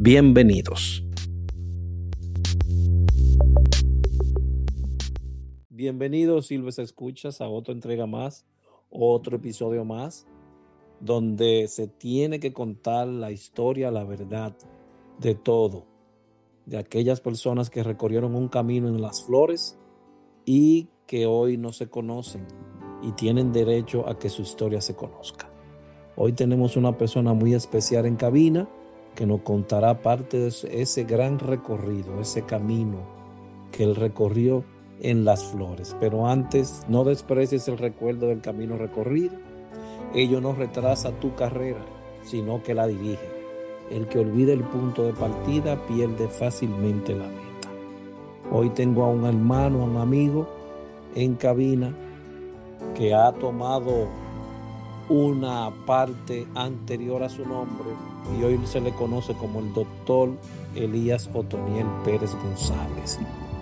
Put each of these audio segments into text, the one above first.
Bienvenidos. Bienvenidos, Silves Escuchas, a otra entrega más, otro episodio más, donde se tiene que contar la historia, la verdad de todo, de aquellas personas que recorrieron un camino en las flores y que hoy no se conocen y tienen derecho a que su historia se conozca. Hoy tenemos una persona muy especial en cabina que nos contará parte de ese gran recorrido, ese camino que él recorrió en las flores. Pero antes, no desprecies el recuerdo del camino recorrido. Ello no retrasa tu carrera, sino que la dirige. El que olvida el punto de partida pierde fácilmente la meta. Hoy tengo a un hermano, a un amigo en cabina que ha tomado una parte anterior a su nombre y hoy se le conoce como el doctor Elías Otoniel Pérez González.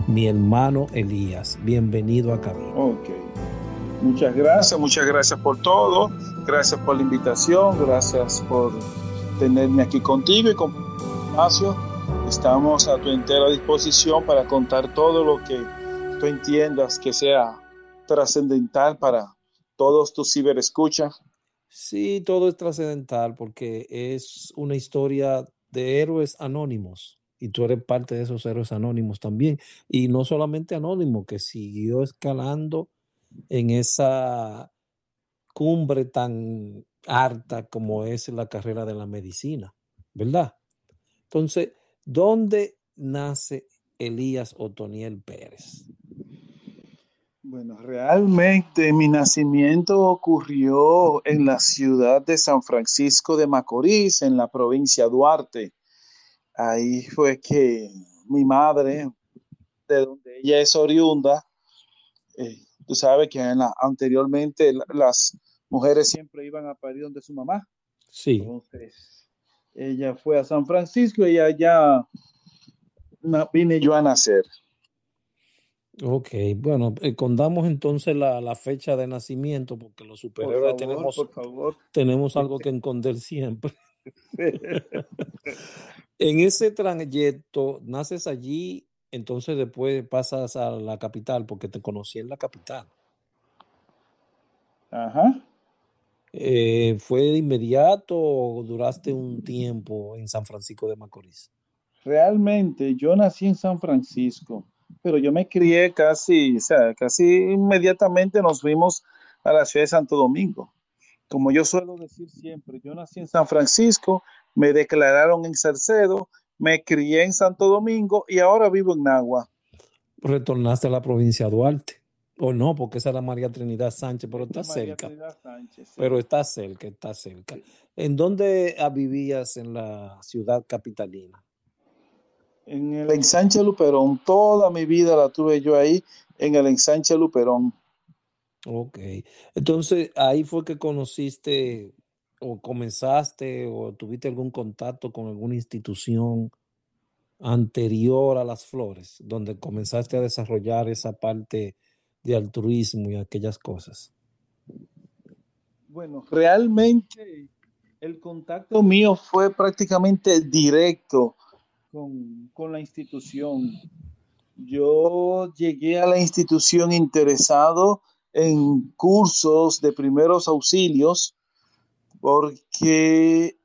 Mi hermano Elías, bienvenido a Cabina. Ok. Muchas gracias, muchas gracias por todo. Gracias por la invitación, gracias por tenerme aquí contigo y con espacio. Estamos a tu entera disposición para contar todo lo que tú entiendas que sea trascendental para todos tus ciberescuchas Sí, todo es trascendental porque es una historia de héroes anónimos y tú eres parte de esos héroes anónimos también. Y no solamente anónimo, que siguió escalando en esa cumbre tan harta como es la carrera de la medicina, ¿verdad? Entonces, ¿dónde nace Elías Otoniel Pérez? Bueno, realmente mi nacimiento ocurrió en la ciudad de San Francisco de Macorís, en la provincia Duarte. Ahí fue que mi madre, de donde ella es oriunda, eh, tú sabes que anteriormente las mujeres siempre iban a parir donde su mamá. Sí. Entonces, ella fue a San Francisco y allá vine yo a nacer. Ok, bueno, eh, contamos entonces la, fecha de nacimiento porque los superiores tenemos, tenemos algo que esconder siempre. en ese trayecto, naces allí, entonces después pasas a la capital porque te conocí en la capital. Ajá. Eh, ¿Fue de inmediato o duraste un tiempo en San Francisco de Macorís? Realmente yo nací en San Francisco pero yo me crié casi, o sea, casi inmediatamente nos fuimos a la ciudad de Santo Domingo. Como yo suelo decir siempre, yo nací en San Francisco, me declararon en Salcedo, me crié en Santo Domingo y ahora vivo en Nagua. Retornaste a la provincia de Duarte. O no, porque esa era María Trinidad Sánchez, pero está cerca. Pero está cerca, está cerca. ¿En dónde vivías en la ciudad capitalina? En el ensanche Luperón, toda mi vida la tuve yo ahí en el ensanche Luperón. Ok, entonces ahí fue que conociste o comenzaste o tuviste algún contacto con alguna institución anterior a las flores, donde comenzaste a desarrollar esa parte de altruismo y aquellas cosas. Bueno, realmente el contacto mío fue prácticamente directo con, la institución. Yo llegué a la institución interesado en cursos de primeros auxilios porque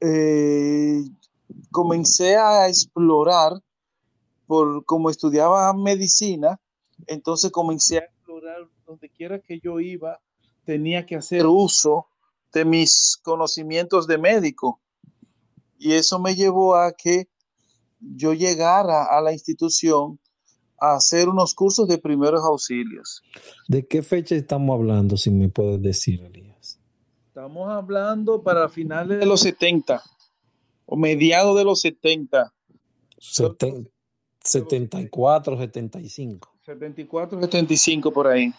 eh, comencé a explorar, por como estudiaba medicina, entonces comencé a explorar donde quiera que yo iba, tenía que hacer uso de mis conocimientos de médico. Y eso me llevó a que yo llegara a la institución a hacer unos cursos de primeros auxilios. ¿De qué fecha estamos hablando, si me puedes decir, Elías? Estamos hablando para finales de los 70 o mediados de los 70. 74, 75. 74, 75 por ahí.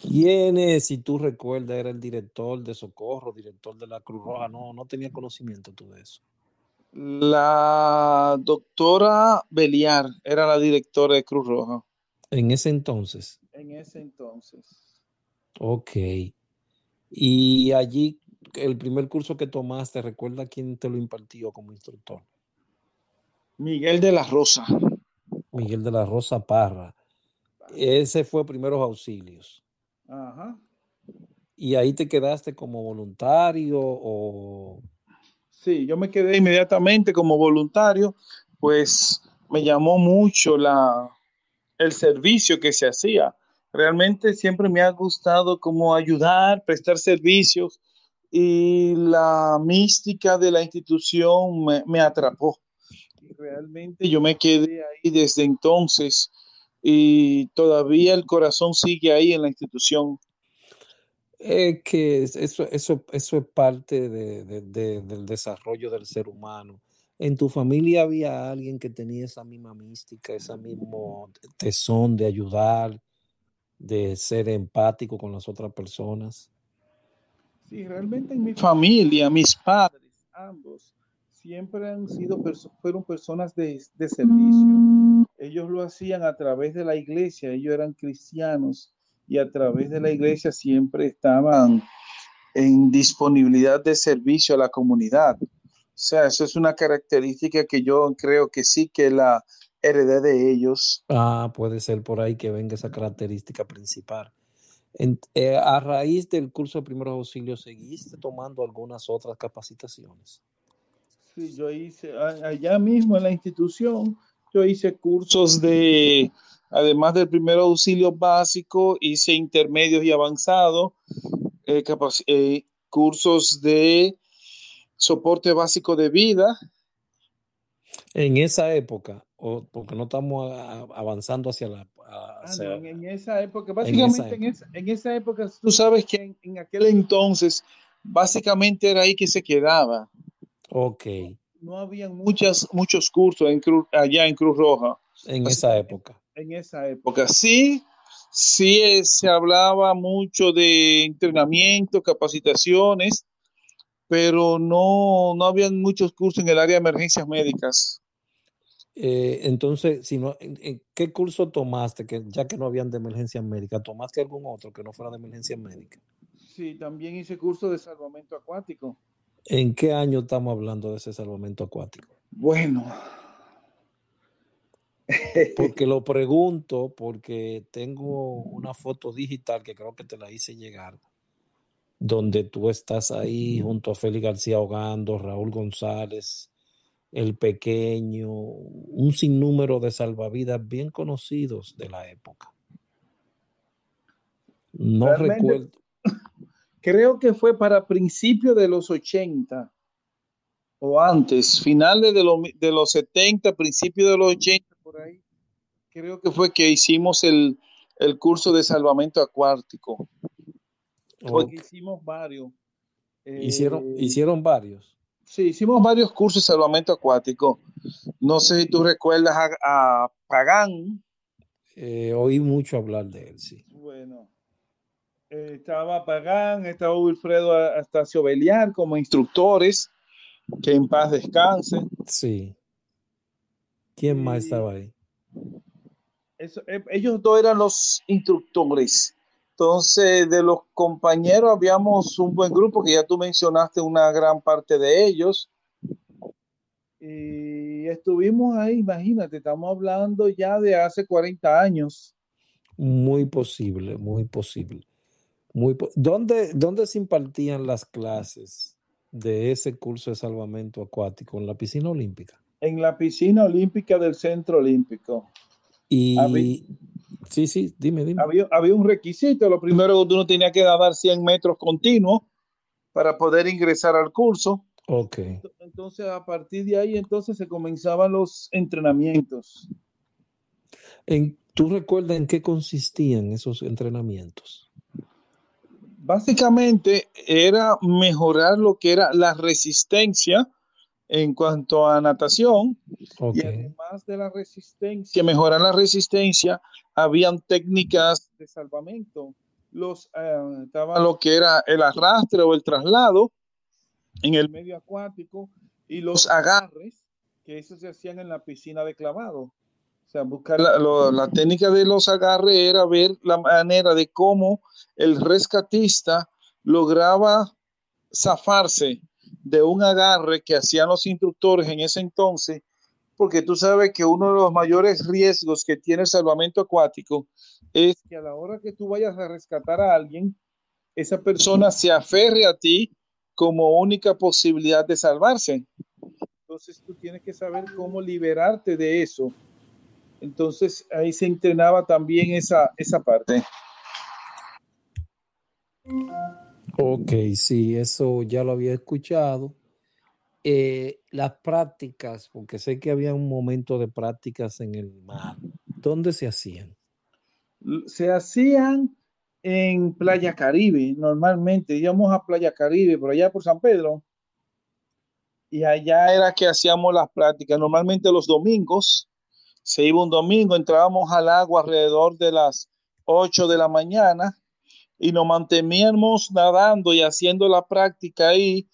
¿Quién es, si tú recuerdas, era el director de Socorro, director de la Cruz Roja? No, no tenía conocimiento tú de eso. La doctora Beliar era la directora de Cruz Roja. En ese entonces. En ese entonces. Ok. Y allí, el primer curso que tomaste, ¿recuerda quién te lo impartió como instructor? Miguel de la Rosa. Miguel de la Rosa Parra. Ese fue primeros auxilios. Ajá. ¿Y ahí te quedaste como voluntario o...? Sí, yo me quedé inmediatamente como voluntario, pues me llamó mucho la, el servicio que se hacía. Realmente siempre me ha gustado como ayudar, prestar servicios y la mística de la institución me, me atrapó. realmente yo me quedé ahí desde entonces y todavía el corazón sigue ahí en la institución. Es que eso, eso, eso es parte de, de, de, del desarrollo del ser humano. ¿En tu familia había alguien que tenía esa misma mística, ese mismo tesón de ayudar, de ser empático con las otras personas? Sí, realmente en mi familia, mis padres, ambos, siempre han sido, fueron personas de, de servicio. Ellos lo hacían a través de la iglesia, ellos eran cristianos y a través de la iglesia siempre estaban en disponibilidad de servicio a la comunidad. O sea, eso es una característica que yo creo que sí que la heredé de ellos. Ah, puede ser por ahí que venga esa característica principal. En, eh, a raíz del curso de primeros auxilios, ¿seguiste tomando algunas otras capacitaciones? Sí, yo hice allá mismo en la institución, yo hice cursos de, además del primer auxilio básico, hice intermedios y avanzados, eh, eh, cursos de soporte básico de vida. En esa época, o porque no estamos avanzando hacia la... Hacia, ah, no, en, esa época, básicamente en esa, en esa, época, tú sabes que en, en aquel entonces, básicamente era ahí que se quedaba. Ok. No había muchas, muchos cursos en allá en Cruz Roja. En esa época. En esa época. Sí, sí eh, se hablaba mucho de entrenamiento, capacitaciones, pero no, no habían muchos cursos en el área de emergencias médicas. Eh, entonces, si no, ¿en, qué curso tomaste? Que ya que no habían de emergencias médicas, ¿tomaste algún otro que no fuera de emergencias médicas? Sí, también hice curso de salvamento acuático. ¿En qué año estamos hablando de ese salvamento acuático? Bueno. Porque lo pregunto, porque tengo una foto digital que creo que te la hice llegar, donde tú estás ahí junto a Félix García Hogando, Raúl González, el pequeño, un sinnúmero de salvavidas bien conocidos de la época. No recuerdo creo que fue para principios de los 80 o antes, finales de, de los 70, principios de los 80, creo que fue que hicimos el, el curso de salvamento acuático. Porque hicimos varios. ¿Hicieron, eh, ¿Hicieron varios? Sí, hicimos varios cursos de salvamento acuático. No sé si tú recuerdas a, a Pagán. Eh, oí mucho hablar de él, sí. Bueno, eh, estaba Pagán, estaba Wilfredo Astacio Beliar como instructores, que en paz descanse. Sí. ¿Quién más estaba ahí? Eso, eh, ellos dos eran los instructores. Entonces, de los compañeros habíamos un buen grupo, que ya tú mencionaste una gran parte de ellos. Y estuvimos ahí, imagínate, estamos hablando ya de hace 40 años. Muy posible, muy posible. Muy, ¿dónde, ¿Dónde se impartían las clases de ese curso de salvamento acuático? ¿En la piscina olímpica? En la piscina olímpica del Centro Olímpico. Y sí, sí, dime, dime. Había, había, un requisito. Lo primero que uno tenía que dar 100 metros continuos para poder ingresar al curso. Ok. Entonces, a partir de ahí, entonces se comenzaban los entrenamientos. ¿En, ¿Tú recuerdas en qué consistían esos entrenamientos? básicamente era mejorar lo que era la resistencia en cuanto a natación. Y además de la resistencia, mejorar la resistencia, habían técnicas de salvamento. Los, eh, estaba lo que era el arrastre o el traslado en el medio acuático y los agarres, que eso se hacían en la piscina de clavado. O sea, buscar la, la técnica de los agarres era ver la manera de cómo el rescatista lograba zafarse de un agarre que hacían los instructores en ese entonces, porque tú sabes que uno de los mayores riesgos que tiene el salvamento acuático es que a la hora que tú vayas a rescatar a alguien, esa persona se aferre a ti como única posibilidad de salvarse. Entonces tú tienes que saber cómo liberarte de eso. Entonces ahí se entrenaba también esa, esa parte. Ok, sí, eso ya lo había escuchado. Eh, las prácticas, porque sé que había un momento de prácticas en el mar, ¿dónde se hacían? Se hacían en Playa Caribe, normalmente íbamos a Playa Caribe, por allá por San Pedro, y allá era que hacíamos las prácticas, normalmente los domingos, se iba un domingo, entrábamos al agua alrededor de las 8 de la mañana y nos manteníamos nadando y haciendo la práctica ahí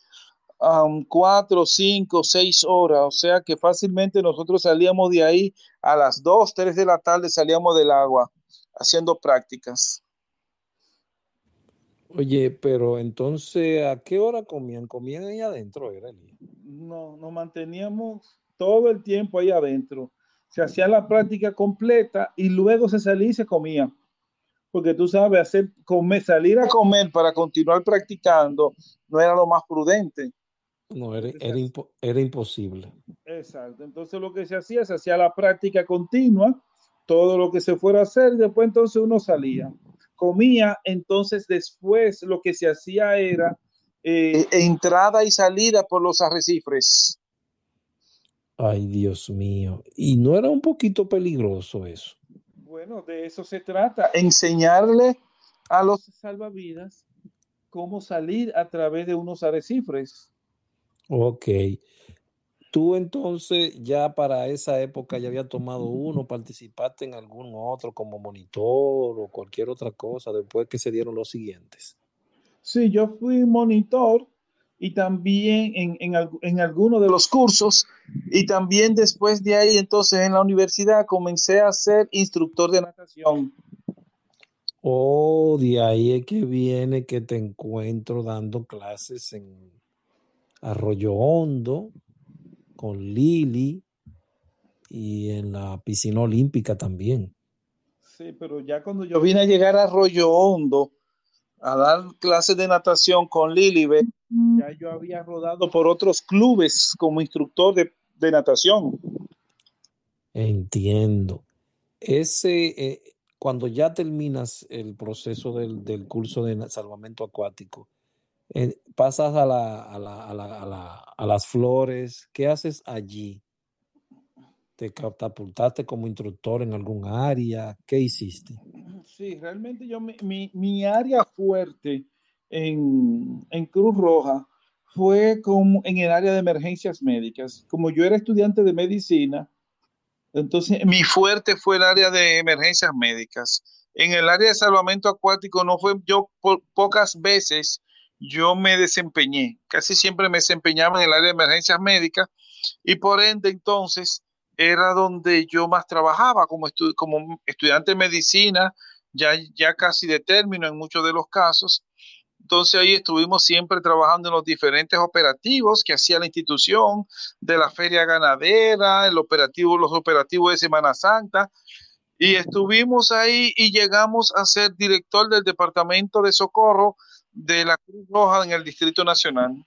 um, cuatro, cinco, seis horas. O sea que fácilmente nosotros salíamos de ahí a las dos, tres de la tarde, salíamos del agua haciendo prácticas. Oye, pero entonces, ¿a qué hora comían? ¿Comían ahí adentro? Era No, nos manteníamos todo el tiempo ahí adentro. Se hacía la práctica completa y luego se salía y se comía porque tú sabes, hacer, comer, salir a comer para continuar practicando no era lo más prudente. No, era, era, imposible. Exacto. Entonces lo que se hacía, se hacía la práctica continua, todo lo que se fuera a hacer, después entonces uno salía, comía, entonces después lo que se hacía era eh, entrada y salida por los arrecifes. Ay, Dios mío. ¿Y no era un poquito peligroso eso? Bueno, de eso se trata, enseñarle a los salvavidas cómo salir a través de unos arrecifes. Ok. Tú entonces ya para esa época ya había tomado uno, participaste en algún otro como monitor o cualquier otra cosa después que se dieron los siguientes. Sí, yo fui monitor y también en, en, en algunos de los cursos y también después de ahí entonces en la universidad comencé a ser instructor de natación. Oh, de ahí es que viene que te encuentro dando clases en Arroyo Hondo con Lili y en la piscina olímpica también. Sí, pero ya cuando yo vine a llegar a Arroyo Hondo, a dar clases de natación con Lili, ya yo había rodado por otros clubes como instructor de, natación. Entiendo. Ese, eh, cuando ya terminas el proceso del, curso de salvamento acuático, eh, pasas a, la, a, la, a, las flores, ¿qué haces allí? ¿Te catapultaste como instructor en algún área? ¿Qué hiciste? Sí, realmente yo, mi, mi, área fuerte en, en, Cruz Roja fue como en el área de emergencias médicas. Como yo era estudiante de medicina, entonces mi fuerte fue el área de emergencias médicas. En el área de salvamento acuático no fue yo pocas veces yo me desempeñé, casi siempre me desempeñaba en el área de emergencias médicas y por ende entonces era donde yo más trabajaba como, como estudiante de medicina, ya, ya casi de término en muchos de los casos. Entonces ahí estuvimos siempre trabajando en los diferentes operativos que hacía la institución, de la feria ganadera, el operativo, los operativos de Semana Santa. Y estuvimos ahí y llegamos a ser director del Departamento de Socorro de la Cruz Roja en el Distrito Nacional.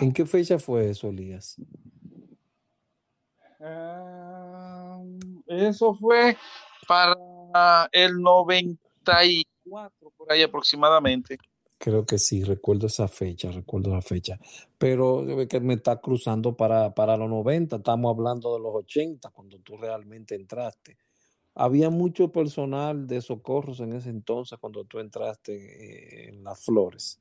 ¿En qué fecha fue eso, Elías? Ah, eso fue para el 94, por ahí aproximadamente. Creo que sí, recuerdo esa fecha, recuerdo esa fecha. Pero que me está cruzando para, para los 90, estamos hablando de los 80, cuando tú realmente entraste. Había mucho personal de socorros en ese entonces cuando tú entraste eh, en las flores.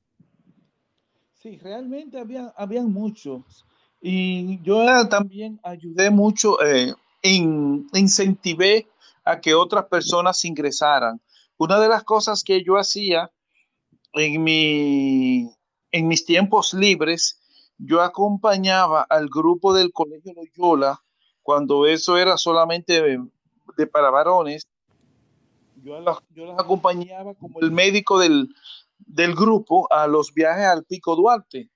Sí, realmente había, habían muchos. Y yo también ayudé mucho, eh, incentivé a que otras personas ingresaran. Una de las cosas que yo hacía en, mi, en mis tiempos libres, yo acompañaba al grupo del Colegio Loyola cuando eso era solamente de, para varones. Yo los, acompañaba como el médico del, del grupo a los viajes al Pico Duarte.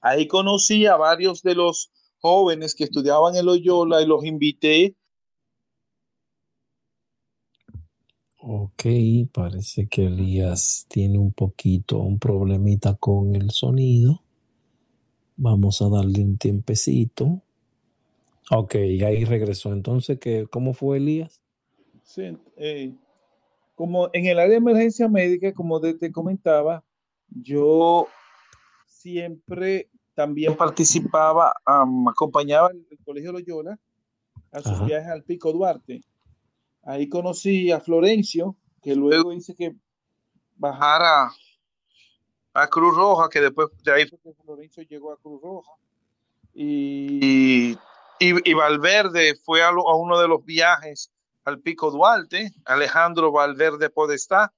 Ahí conocí a varios de los jóvenes que estudiaban en Loyola y los invité Ok, parece que Elías tiene un poquito, un problemita con el sonido. Vamos a darle un tiempecito. Ok, ahí regresó. Entonces, ¿qué, ¿cómo fue Elías? Sí, eh, como en el área de emergencia médica, como te, comentaba, yo siempre también participaba, acompañaba el Colegio Loyola a sus viajes al Pico Duarte. Ahí conocí a Florencio, que luego hice que bajara a Cruz Roja, que después de ahí fue que Florencio llegó a Cruz Roja. Y, y, Valverde fue a, uno de los viajes al Pico Duarte, Alejandro Valverde Podestá.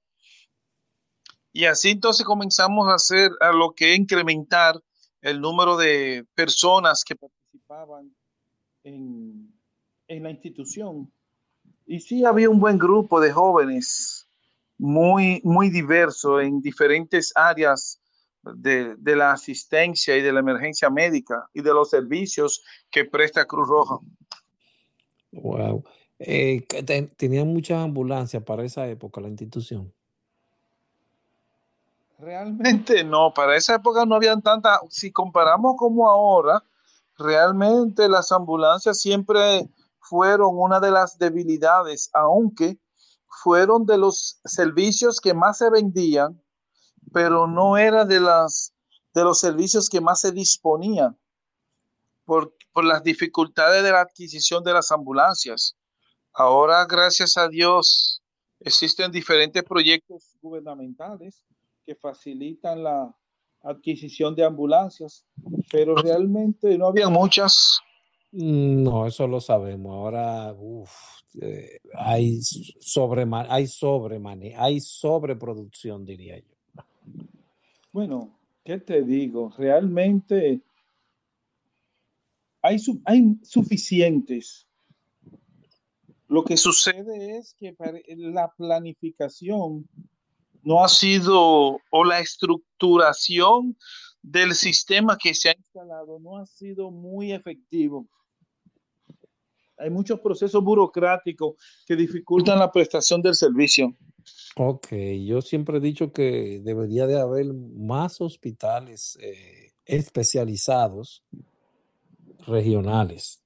Y así entonces comenzamos a hacer a lo que incrementar el número de personas que participaban en, en la institución. Y sí había un buen grupo de jóvenes muy, muy diverso en diferentes áreas de, la asistencia y de la emergencia médica y de los servicios que presta Cruz Roja. Wow. Eh, ¿Tenían muchas ambulancias para esa época la institución? Realmente no, para esa época no habían tantas. Si comparamos como ahora, realmente las ambulancias siempre fueron una de las debilidades, aunque fueron de los servicios que más se vendían, pero no era de, las, de los servicios que más se disponían por, por las dificultades de la adquisición de las ambulancias. Ahora, gracias a Dios, existen diferentes proyectos gubernamentales que facilitan la adquisición de ambulancias, pero realmente no había muchas no, eso lo sabemos. Ahora eh, hay sobre hay hay sobreproducción, diría yo. Bueno, ¿qué te digo? Realmente hay, hay suficientes. Lo que sucede es que la planificación no ha sido, o la estructuración del sistema que se ha instalado no ha sido muy efectivo hay muchos procesos burocráticos que dificultan la prestación del servicio. Ok, yo siempre he dicho que debería de haber más hospitales eh, especializados regionales,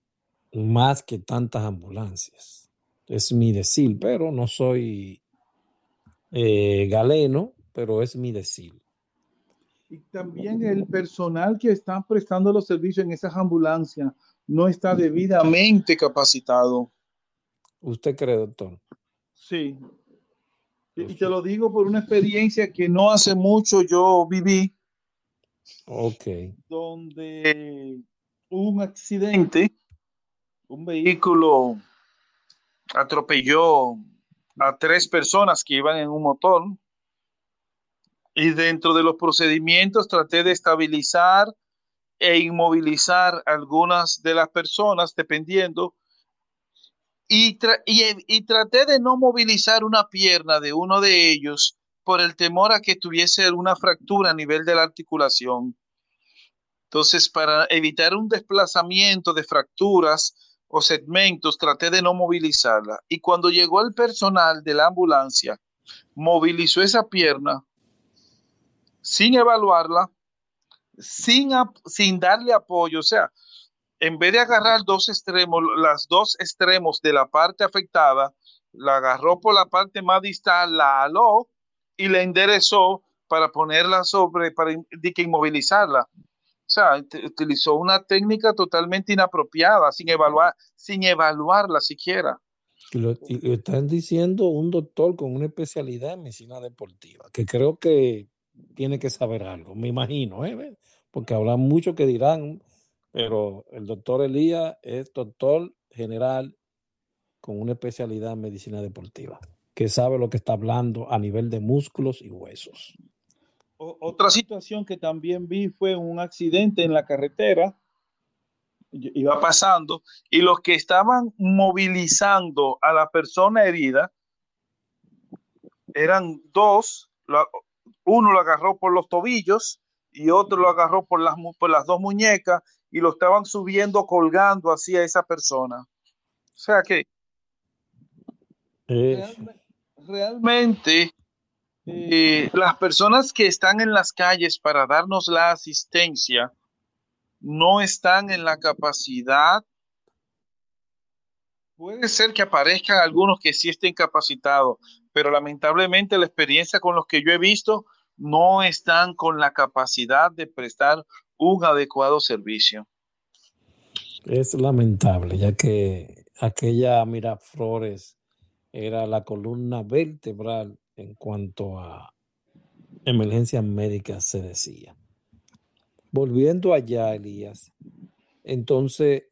más que tantas ambulancias. Es mi decir, pero no soy eh, galeno, pero es mi decir. Y también el personal que está prestando los servicios en esas ambulancias no está debidamente capacitado. ¿Usted cree, doctor? Sí. Y te lo digo por una experiencia que no hace mucho yo viví. Ok. Donde hubo un accidente, un vehículo atropelló a tres personas que iban en un motor. Y dentro de los procedimientos traté de estabilizar e inmovilizar algunas de las personas dependiendo. Y, y, traté de no movilizar una pierna de uno de ellos por el temor a que tuviese una fractura a nivel de la articulación. Entonces, para evitar un desplazamiento de fracturas o segmentos, traté de no movilizarla. Y cuando llegó el personal de la ambulancia, movilizó esa pierna sin evaluarla sin, sin darle apoyo, o sea, en vez de agarrar dos extremos, las dos extremos de la parte afectada, la agarró por la parte más distal, la aló y la enderezó para ponerla sobre, para inmovilizarla. O sea, utilizó una técnica totalmente inapropiada, sin evaluar, sin evaluarla siquiera. Lo, están diciendo un doctor con una especialidad en medicina deportiva, que creo que tiene que saber algo, me imagino, ¿eh? porque habrá muchos que dirán, Pero el doctor Elías es doctor general con una especialidad en medicina deportiva, que sabe lo que está hablando a nivel de músculos y huesos. Otra situación que también vi fue un accidente en la carretera. Iba pasando y los que estaban movilizando a la persona herida eran dos. Uno lo agarró por los tobillos y otro lo agarró por las, por las dos muñecas y lo estaban subiendo, colgando así a esa persona. O sea que realmente eh, las personas que están en las calles para darnos la asistencia no están en la capacidad. Puede ser que aparezcan algunos que sí estén capacitados, pero lamentablemente la experiencia con los que yo he visto no están con la capacidad de prestar un adecuado servicio. Es lamentable, ya que aquella Miraflores era la columna vertebral en cuanto a emergencias médicas se decía. Volviendo allá, Elías, entonces,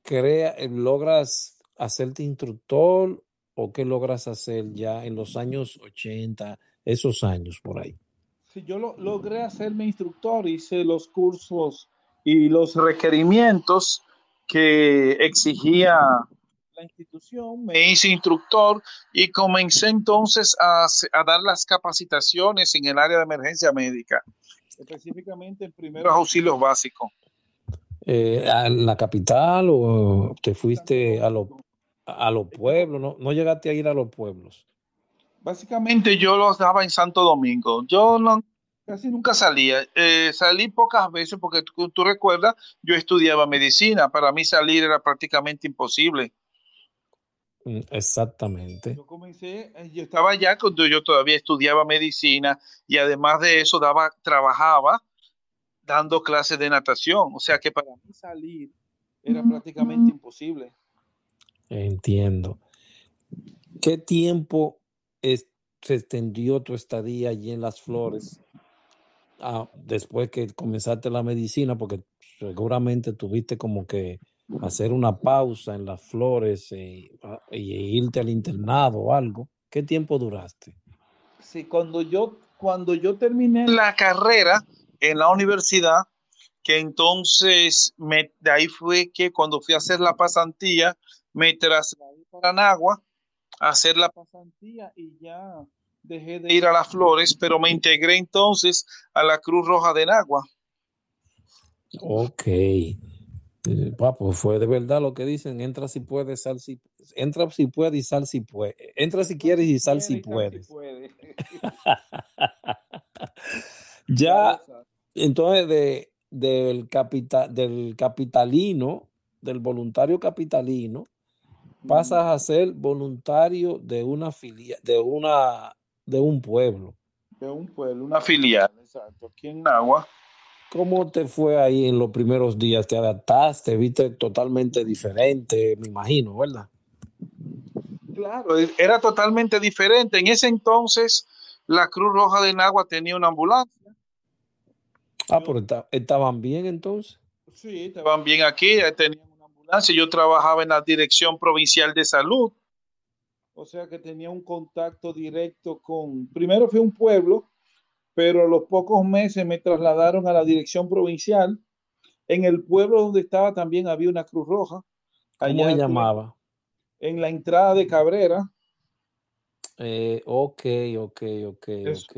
crea, ¿logras hacerte instructor o qué logras hacer ya en los años 80, esos años por ahí? Sí, yo lo, logré hacerme instructor, hice los cursos y los requerimientos que exigía institución, me hice instructor y comencé entonces a, dar las capacitaciones en el área de emergencia médica, específicamente en primeros auxilios básicos. Eh, ¿En la capital o te fuiste a, a los pueblos? ¿No, ¿No llegaste a ir a los pueblos? Básicamente yo los daba en Santo Domingo. Yo no, casi nunca salía. Eh, salí pocas veces porque tú, recuerdas, yo estudiaba medicina. Para mí salir era prácticamente imposible. Mm, exactamente. Yo comencé, eh, yo estaba allá cuando yo todavía estudiaba medicina y además de eso daba, trabajaba dando clases de natación. O sea que para mí salir era prácticamente imposible. Entiendo. ¿Qué tiempo se extendió tu estadía allí en Las Flores ah, después que comenzaste la medicina? Porque seguramente tuviste como que hacer una pausa en las flores e, irte al internado o algo. ¿Qué tiempo duraste? Sí, cuando yo, cuando yo terminé la carrera en la universidad, que entonces me, de ahí fue que cuando fui a hacer la pasantía, me trasladé para Nagua a hacer la pasantía y ya dejé de ir a las flores, pero me integré entonces a la Cruz Roja de Nagua. Ok. Eh, pues fue de verdad lo que dicen, entra si puedes, sal si entra si puedes y sal si puedes. Entra si quieres y sal si puedes. ya, entonces de, del, capital, del capitalino, del voluntario capitalino, pasas a ser voluntario de una filia, de una de un pueblo. De un pueblo, una filial, exacto, aquí en Nagua. ¿Cómo te fue ahí en los primeros días? ¿Te adaptaste? ¿Viste totalmente diferente? Me imagino, ¿verdad? Claro, e, era totalmente diferente. En ese entonces, la Cruz Roja de Nagua tenía una ambulancia. Ah, pero estaban bien entonces. Sí, estaban bien aquí, tenían ambulancia. Yo trabajaba en la Dirección Provincial de Salud. O sea que tenía un contacto directo con. Primero fue un pueblo pero a los pocos meses me trasladaron a la dirección provincial. En el pueblo donde estaba también había una Cruz Roja. ¿Cómo se llamaba? En la entrada de Cabrera. Eh, ok, ok, ok, ok.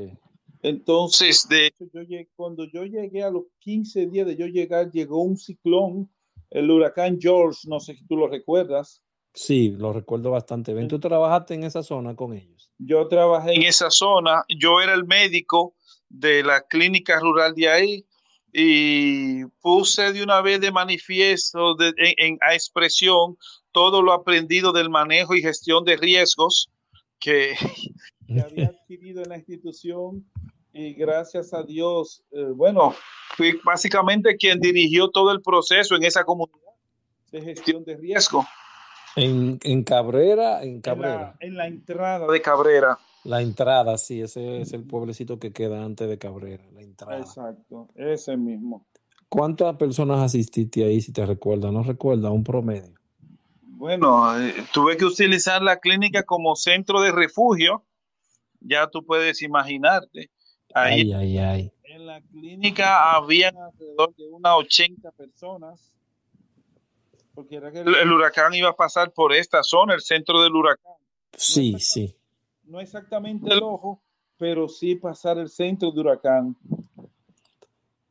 Entonces, de hecho, yo llegué, cuando yo llegué a los 15 días de yo llegar, llegó un ciclón, el huracán George, no sé si tú lo recuerdas. Sí, lo recuerdo bastante bien. ¿Tú trabajaste en esa zona con ellos? Yo trabajé en esa zona, yo era el médico de la clínica rural de ahí y puse de una vez de manifiesto de, en, a expresión todo lo aprendido del manejo y gestión de riesgos que, había adquirido en la institución y gracias a Dios, eh, bueno, fui básicamente quien dirigió todo el proceso en esa comunidad de gestión de riesgo. En, en Cabrera, en Cabrera. en la entrada de Cabrera. La entrada, sí, ese es el pueblecito que queda antes de Cabrera, la entrada. Exacto, ese mismo. ¿Cuántas personas asististe ahí, si te recuerdas? ¿No recuerda un promedio? Bueno, eh, tuve que utilizar la clínica como centro de refugio. Ya tú puedes imaginarte. Ahí, ay, ay, En la clínica habían alrededor de unas 80 personas. Porque era que el, el, huracán iba a pasar por esta zona, el centro del huracán. Sí, no sí. No exactamente el ojo, pero sí pasar el centro del huracán.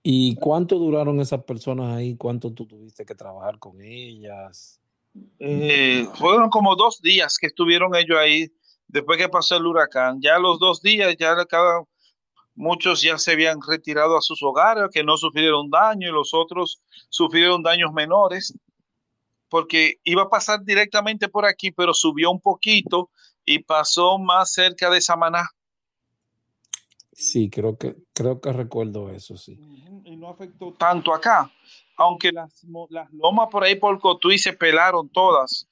¿Y cuánto duraron esas personas ahí? ¿Cuánto tú tuviste que trabajar con ellas? Eh, fueron como dos días que estuvieron ellos ahí después que pasó el huracán. Ya los dos días, ya cada, muchos ya se habían retirado a sus hogares, que no sufrieron daño, y los otros sufrieron daños menores, porque iba a pasar directamente por aquí, pero subió un poquito y pasó más cerca de Samaná. Sí, creo que, creo que recuerdo eso, sí. Y no afectó tanto acá aunque las, las lomas por ahí por Cotuí se pelaron todas.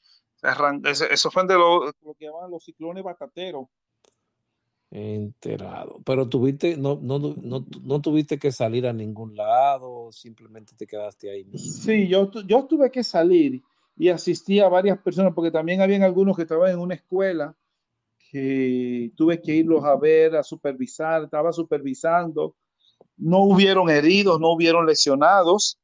Eso fue de lo, lo que llaman los ciclones batateros. Enterado. Pero tuviste, no, no, no, no, tuviste que salir a ningún lado, simplemente te quedaste ahí. Sí, yo, yo tuve que salir y asistí a varias personas, porque también habían algunos que estaban en una escuela que tuve que irlos a ver, a supervisar, estaba supervisando. No hubieron heridos, no hubieron lesionados,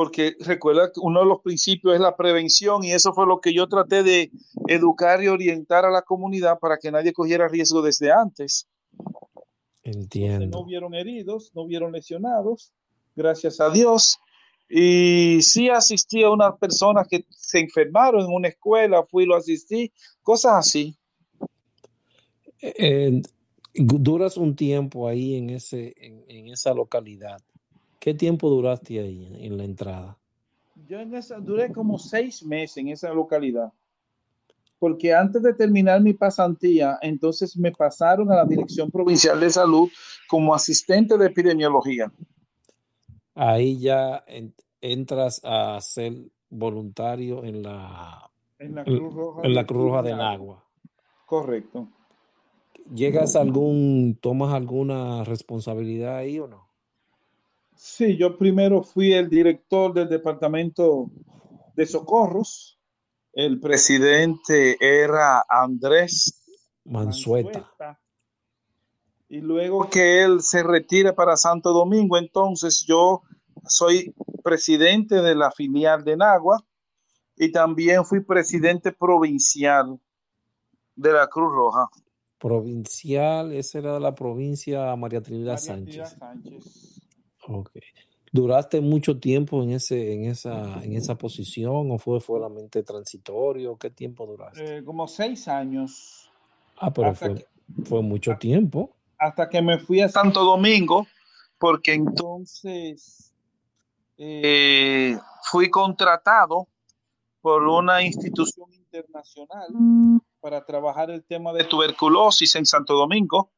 porque recuerda que uno de los principios es la prevención y eso fue lo que yo traté de educar y orientar a la comunidad para que nadie cogiera riesgo desde antes. Entiendo. Entonces, no hubieron heridos, no hubieron lesionados, gracias a Dios. Y sí asistí a unas personas que se enfermaron en una escuela, fui y lo asistí, cosas así. Eh, duras un tiempo ahí en, ese, en, en esa localidad. ¿Qué tiempo duraste ahí en la entrada? Yo en esa, duré como seis meses en esa localidad. Porque antes de terminar mi pasantía, entonces me pasaron a la Dirección Provincial de Salud como asistente de epidemiología. Ahí ya en, entras a ser voluntario en la, en la Cruz Roja, en la Cruz Roja de Nagua. Correcto. ¿Llegas a algún, tomas alguna responsabilidad ahí o no? Sí, yo primero fui el director del departamento de socorros. El presidente era Andrés Mansueta. Mansueta. Y luego que él se retire para Santo Domingo, entonces yo soy presidente de la filial de Nagua y también fui presidente provincial de la Cruz Roja. Provincial, esa era la provincia María Trinidad María Sánchez. Ok. ¿Duraste mucho tiempo en, ese, en, esa, en esa posición o fue solamente transitorio? ¿Qué tiempo duraste? Eh, como seis años. ah, pero fue, que- fue mucho tiempo. hasta que me fui a Santo Domingo, porque entonces eh, fui contratado por una institución internacional para trabajar el tema de tuberculosis en Santo Domingo,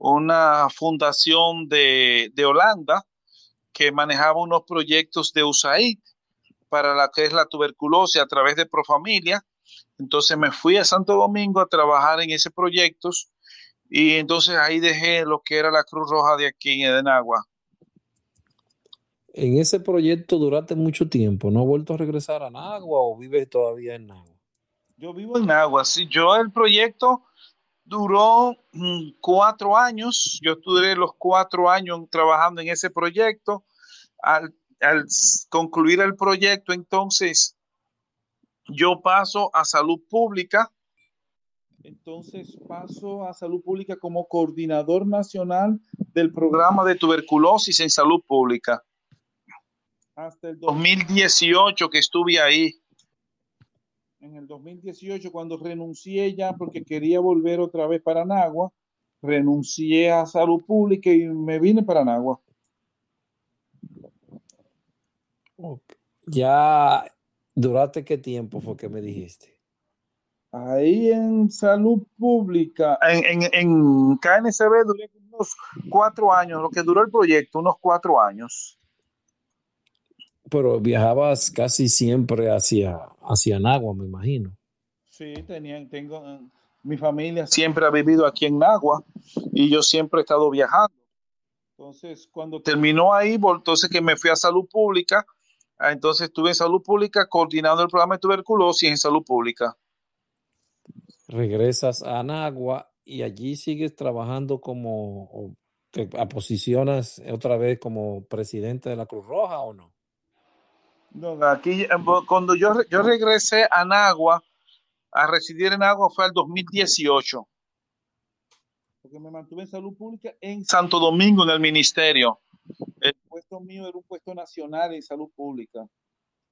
una fundación de, de Holanda que manejaba unos proyectos de USAID para la que es la tuberculosis a través de Profamilia. Entonces me fui a Santo Domingo a trabajar en ese proyecto y entonces ahí dejé lo que era la Cruz Roja de aquí de Nagua. En ese proyecto duraste mucho tiempo. ¿No has vuelto a regresar a Nagua o vives todavía en Nagua? Yo vivo en Nagua, sí. Yo el proyecto duró mm, cuatro años. Yo estuve los cuatro años trabajando en ese proyecto. Al, al concluir el proyecto, entonces yo paso a salud pública. Entonces paso a salud pública como coordinador nacional del programa de tuberculosis en salud pública. Hasta el 2018 que estuve ahí. En el 2018 cuando renuncié ya porque quería volver otra vez para Nagua, renuncié a salud pública y me vine para Nagua. Ya duraste qué tiempo fue que me dijiste. Ahí en salud pública, en, en, en KNCB duré unos cuatro años, lo que duró el proyecto, unos cuatro años. Pero viajabas casi siempre hacia, hacia Nagua, me imagino. Sí, tenían, tengo, mi familia siempre ha vivido aquí en Nagua y yo siempre he estado viajando. Entonces, cuando terminó ahí, entonces que me fui a salud pública, ah, entonces estuve en salud pública coordinando el programa de tuberculosis en salud pública. Regresas a Anagua y allí sigues trabajando como, te posicionas otra vez como presidente de la Cruz Roja o no? No, aquí, eh, cuando yo, yo regresé a Anagua, a residir en Agua fue el 2018 porque me mantuve en salud pública en Santo Domingo, en el ministerio. El puesto mío era un puesto nacional en salud pública.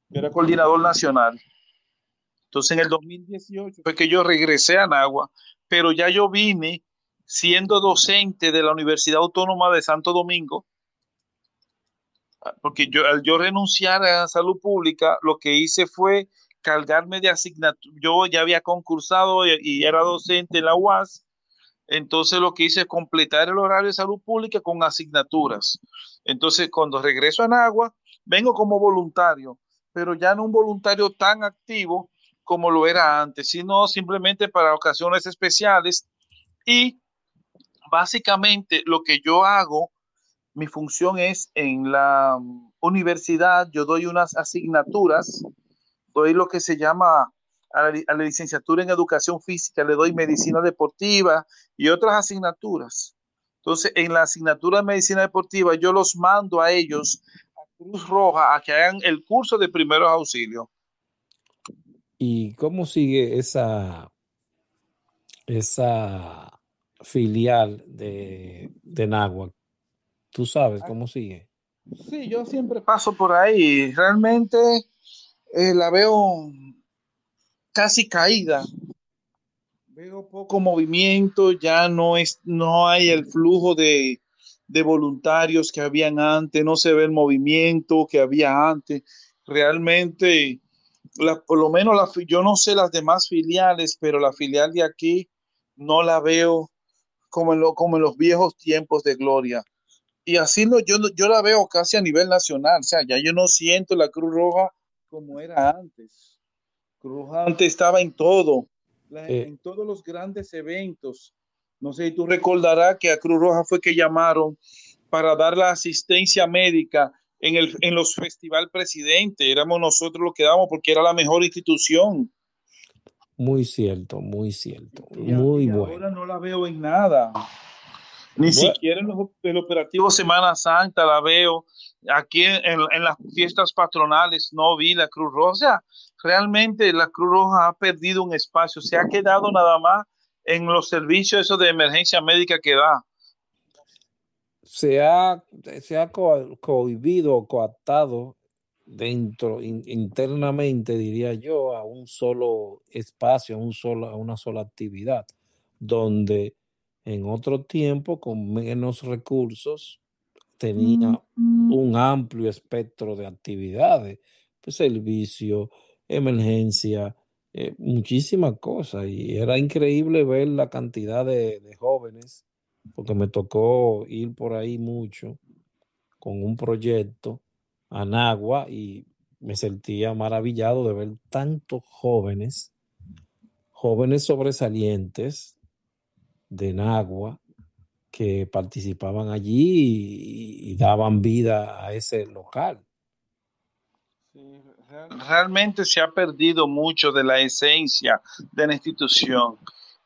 Yo era coordinador nacional. Entonces, en el 2018 fue que yo regresé a Nagua, pero ya yo vine siendo docente de la Universidad Autónoma de Santo Domingo, porque yo al yo renunciar a salud pública, lo que hice fue cargarme de asignatura. Yo ya había concursado y, y era docente en la UAS, entonces lo que hice es completar el horario de salud pública con asignaturas. Entonces cuando regreso a Nagua, vengo como voluntario, pero ya no un voluntario tan activo como lo era antes, sino simplemente para ocasiones especiales. Y básicamente lo que yo hago, mi función es en la universidad, yo doy unas asignaturas, doy lo que se llama a la, licenciatura en educación física le doy medicina deportiva y otras asignaturas. Entonces, en la asignatura de medicina deportiva, yo los mando a ellos, a Cruz Roja, a que hagan el curso de primeros auxilios. ¿Y cómo sigue esa, esa filial de, de? ¿Tú sabes cómo sigue? Sí, yo siempre paso por ahí. Realmente eh, la veo casi caída. Veo poco movimiento, ya no, es, no hay el flujo de, de voluntarios que habían antes, no se ve el movimiento que había antes. Realmente, la, por lo menos la, yo no sé las demás filiales, pero la filial de aquí no la veo como en, lo, como en los viejos tiempos de gloria. Y así no, yo, yo la veo casi a nivel nacional, o sea, ya yo no siento la Cruz Roja como era antes. Cruz antes estaba en todo, eh. en todos los grandes eventos. No sé si tú recordarás que a Cruz Roja fue que llamaron para dar la asistencia médica en, el, en los Festival Presidente. Éramos nosotros los que dábamos porque era la mejor institución. Muy cierto, muy cierto. muy bueno. Ahora no la veo en nada. Ni siquiera en, el operativo Semana Santa la veo. Aquí en, en, las fiestas patronales no vi la Cruz Roja realmente la Cruz Roja ha perdido un espacio, se ha quedado nada más en los servicios esos de emergencia médica que da. Se ha, se ha cohibido coaptado dentro, internamente, diría yo, a un solo espacio, a, un solo, a una sola actividad, donde en otro tiempo, con menos recursos, tenía un amplio espectro de actividades, pues servicio, emergencia, eh, muchísimas cosas. Y era increíble ver la cantidad de, jóvenes, porque me tocó ir por ahí mucho con un proyecto, Anagua, y me sentía maravillado de ver tantos jóvenes, jóvenes sobresalientes de Nagua, que participaban allí y daban vida a ese local realmente se ha perdido mucho de la esencia de la institución.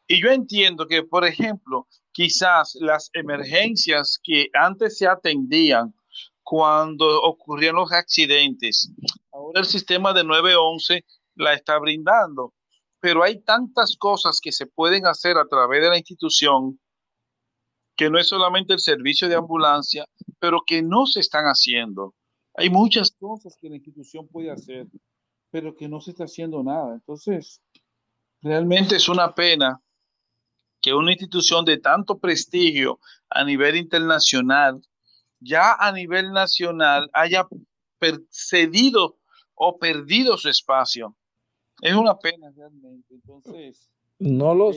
Y yo entiendo que, por ejemplo, quizás las emergencias que antes se atendían cuando ocurrían los accidentes, ahora el sistema de 911 la está brindando. Pero hay tantas cosas que se pueden hacer a través de la institución que no es solamente el servicio de ambulancia, pero que no se están haciendo. Hay muchas cosas que la institución puede hacer, pero que no se está haciendo nada. Entonces, realmente es una pena que una institución de tanto prestigio a nivel internacional, ya a nivel nacional, haya cedido o perdido su espacio. Es una pena realmente. Entonces, no lo,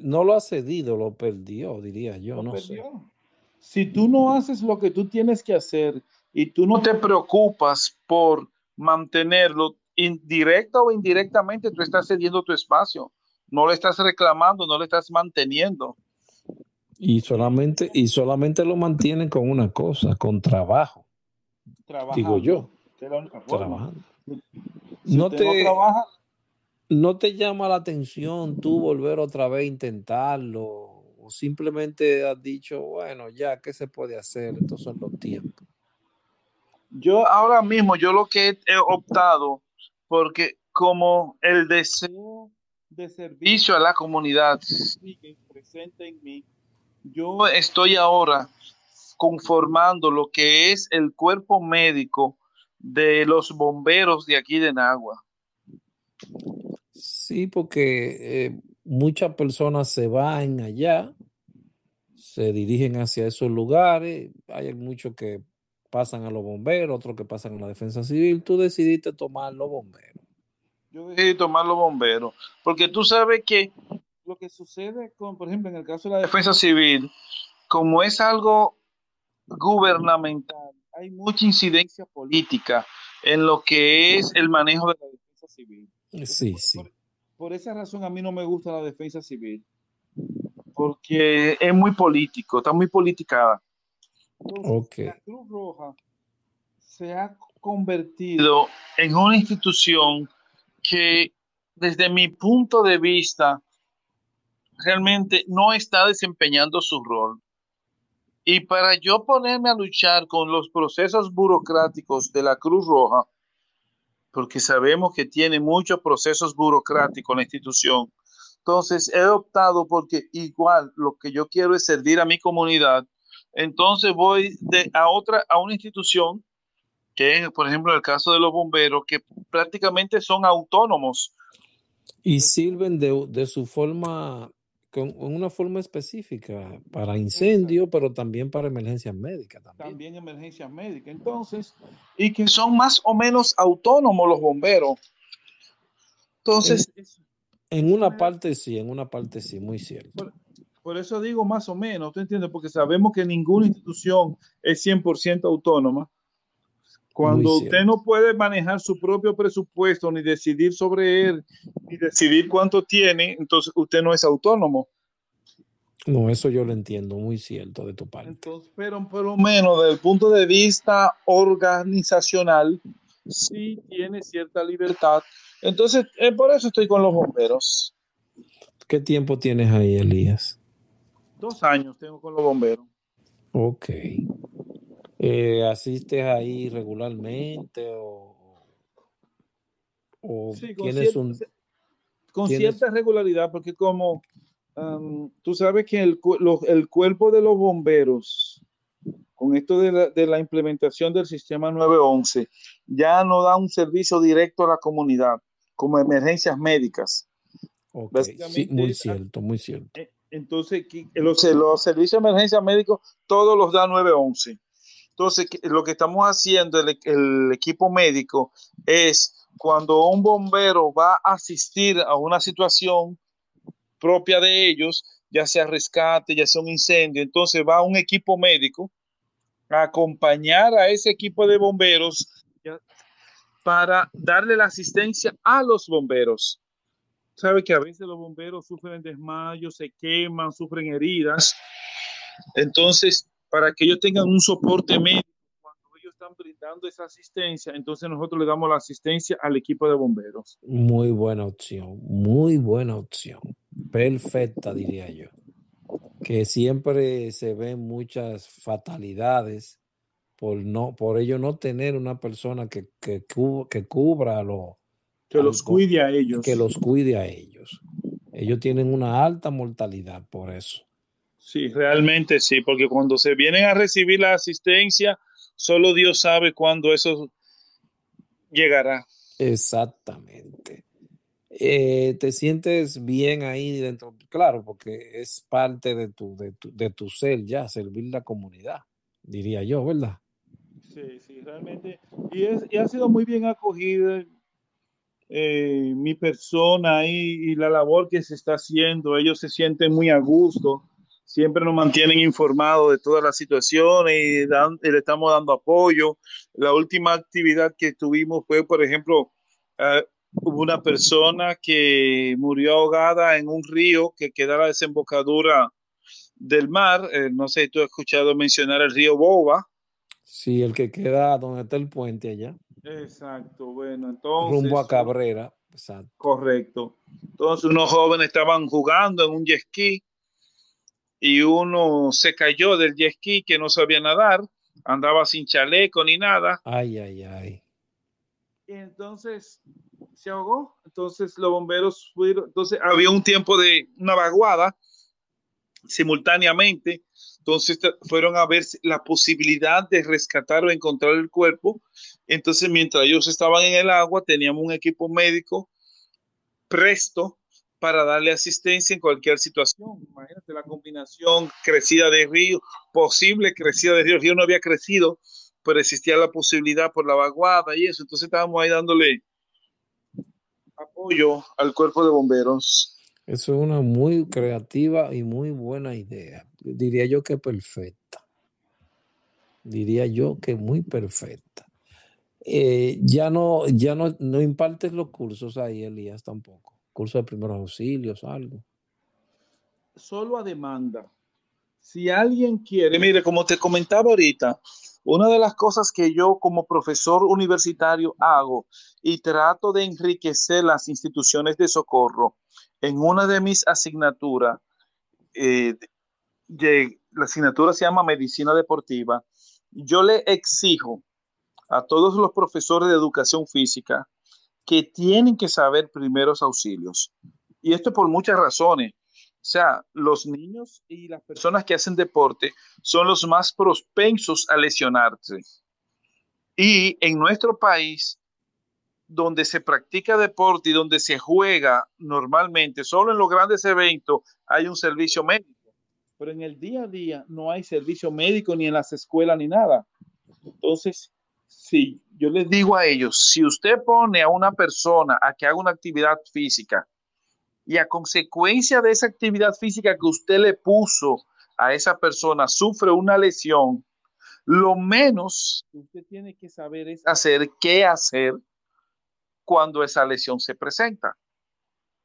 no lo ha cedido, lo perdió, diría yo. no Sé. Si tú no haces lo que tú tienes que hacer y tú no te preocupas por mantenerlo, indirecta o indirectamente, tú estás cediendo tu espacio. No lo estás reclamando, no lo estás manteniendo. Y solamente, y solamente lo mantienen con una cosa, con trabajo. Digo yo. Trabajando. no te, no, te llama la atención tú volver otra vez a intentarlo o simplemente has dicho, bueno, ya, ¿qué se puede hacer? Estos son los tiempos. Yo ahora mismo, yo lo que he optado, porque como el deseo de servicio a la comunidad sigue presente en mí, yo estoy ahora conformando lo que es el cuerpo médico de los bomberos de aquí de Nagua. Sí, porque eh, muchas personas se van allá, se dirigen hacia esos lugares, hay muchos que pasan a los bomberos, otros que pasan a la defensa civil, tú decidiste tomar los bomberos. Yo decidí tomar los bomberos, porque tú sabes que lo que sucede con, por ejemplo, en el caso de la defensa civil, como es algo gubernamental, hay mucha incidencia política en lo que es el manejo de la defensa civil. Sí, sí. Por, esa razón a mí no me gusta la defensa civil, porque es muy político, está muy politicada. La Cruz Roja se ha convertido en una institución que desde mi punto de vista realmente no está desempeñando su rol. Y para yo ponerme a luchar con los procesos burocráticos de la Cruz Roja, porque sabemos que tiene muchos procesos burocráticos la institución, entonces he optado porque igual lo que yo quiero es servir a mi comunidad, entonces voy a otra, a una institución que es, por ejemplo, el caso de los bomberos, que prácticamente son autónomos. Y sirven de, de su forma con una forma específica para incendio, pero también para emergencias médicas. También. también emergencias médicas. Entonces, y que son más o menos autónomos los bomberos. Entonces, en, una parte sí, en una parte sí, muy cierto. Por, eso digo más o menos, ¿tú entiendes? Porque sabemos que ninguna institución es 100% autónoma. Cuando usted no puede manejar su propio presupuesto, ni decidir sobre él, ni decidir cuánto tiene, entonces usted no es autónomo. No, eso yo lo entiendo, muy cierto de tu parte. Entonces, pero por lo menos desde el punto de vista organizacional, sí tiene cierta libertad. Entonces, eh, por eso estoy con los bomberos. ¿Qué tiempo tienes ahí, Elías? Dos años tengo con los bomberos. Ok. Eh, ¿Asistes ahí regularmente o, tienes un... Con cierta regularidad, porque como tú sabes que el, el, cuerpo de los bomberos, con esto de la, de la, implementación del sistema 911, ya no da un servicio directo a la comunidad, como emergencias médicas. Sí, muy cierto, muy cierto. Eh, entonces, los, los servicios de emergencia médicos, todos los da 911. Entonces, lo que estamos haciendo el, equipo médico es cuando un bombero va a asistir a una situación propia de ellos, ya sea rescate, ya sea un incendio, entonces va un equipo médico a acompañar a ese equipo de bomberos para darle la asistencia a los bomberos. Sabe que a veces los bomberos sufren desmayos, se queman, sufren heridas. Entonces, para que ellos tengan un soporte médico cuando ellos están brindando esa asistencia, entonces nosotros le damos la asistencia al equipo de bomberos. Muy buena opción, muy buena opción. Perfecta, diría yo. Que siempre se ven muchas fatalidades por no por ello no tener una persona que, que, que cubra a los que los cuide a ellos. Que los cuide a ellos. Ellos tienen una alta mortalidad por eso. Sí, realmente sí, porque cuando se vienen a recibir la asistencia, solo Dios sabe cuándo eso llegará. Exactamente. Eh, te sientes bien ahí dentro, claro, porque es parte de tu, de tu, de tu ser ya, servir la comunidad, diría yo, ¿verdad? Sí, sí, realmente. Y, es, y ha sido muy bien acogida eh, mi persona y, y la labor que se está haciendo. Ellos se sienten muy a gusto siempre nos mantienen informados de todas las situaciones y, le estamos dando apoyo. La última actividad que tuvimos fue, por ejemplo, uh, hubo una persona que murió ahogada en un río que queda a la desembocadura del mar. Eh, no sé si tú has escuchado mencionar el río Boba. Sí, el que queda donde está el puente allá. Exacto, bueno, entonces. Rumbo a Cabrera, exacto. Correcto. Entonces, unos jóvenes estaban jugando en un jet ski y uno se cayó del jet ski que no sabía nadar, andaba sin chaleco ni nada. Ay, ay, ay. Y entonces se ahogó. Entonces los bomberos fueron, entonces había un tiempo de una vaguada simultáneamente. Entonces fueron a ver la posibilidad de rescatar o encontrar el cuerpo. Entonces mientras ellos estaban en el agua, teníamos un equipo médico presto para darle asistencia en cualquier situación. Imagínate la combinación crecida de río, posible crecida de río. El río no había crecido, pero existía la posibilidad por la vaguada y eso. Entonces estábamos ahí dándole apoyo al cuerpo de bomberos. Eso es una muy creativa y muy buena idea. Diría yo que perfecta. Diría yo que muy perfecta. Eh, ya no, ya no, no impartes los cursos ahí, Elías, tampoco. Curso de primeros auxilios, algo. Solo a demanda. Si alguien quiere, mire, como te comentaba ahorita, una de las cosas que yo como profesor universitario hago y trato de enriquecer las instituciones de socorro en una de mis asignaturas, eh, la asignatura se llama Medicina Deportiva, yo le exijo a todos los profesores de educación física que tienen que saber primeros auxilios. Y esto por muchas razones. O sea, los niños y las personas que hacen deporte son los más propensos a lesionarse. Y en nuestro país, donde se practica deporte y donde se juega normalmente, solo en los grandes eventos hay un servicio médico, pero en el día a día no hay servicio médico ni en las escuelas ni nada. Entonces, si yo les digo a ellos, si usted pone a una persona a que haga una actividad física y a consecuencia de esa actividad física que usted le puso a esa persona sufre una lesión, lo menos que usted tiene que saber es hacer qué hacer cuando esa lesión se presenta.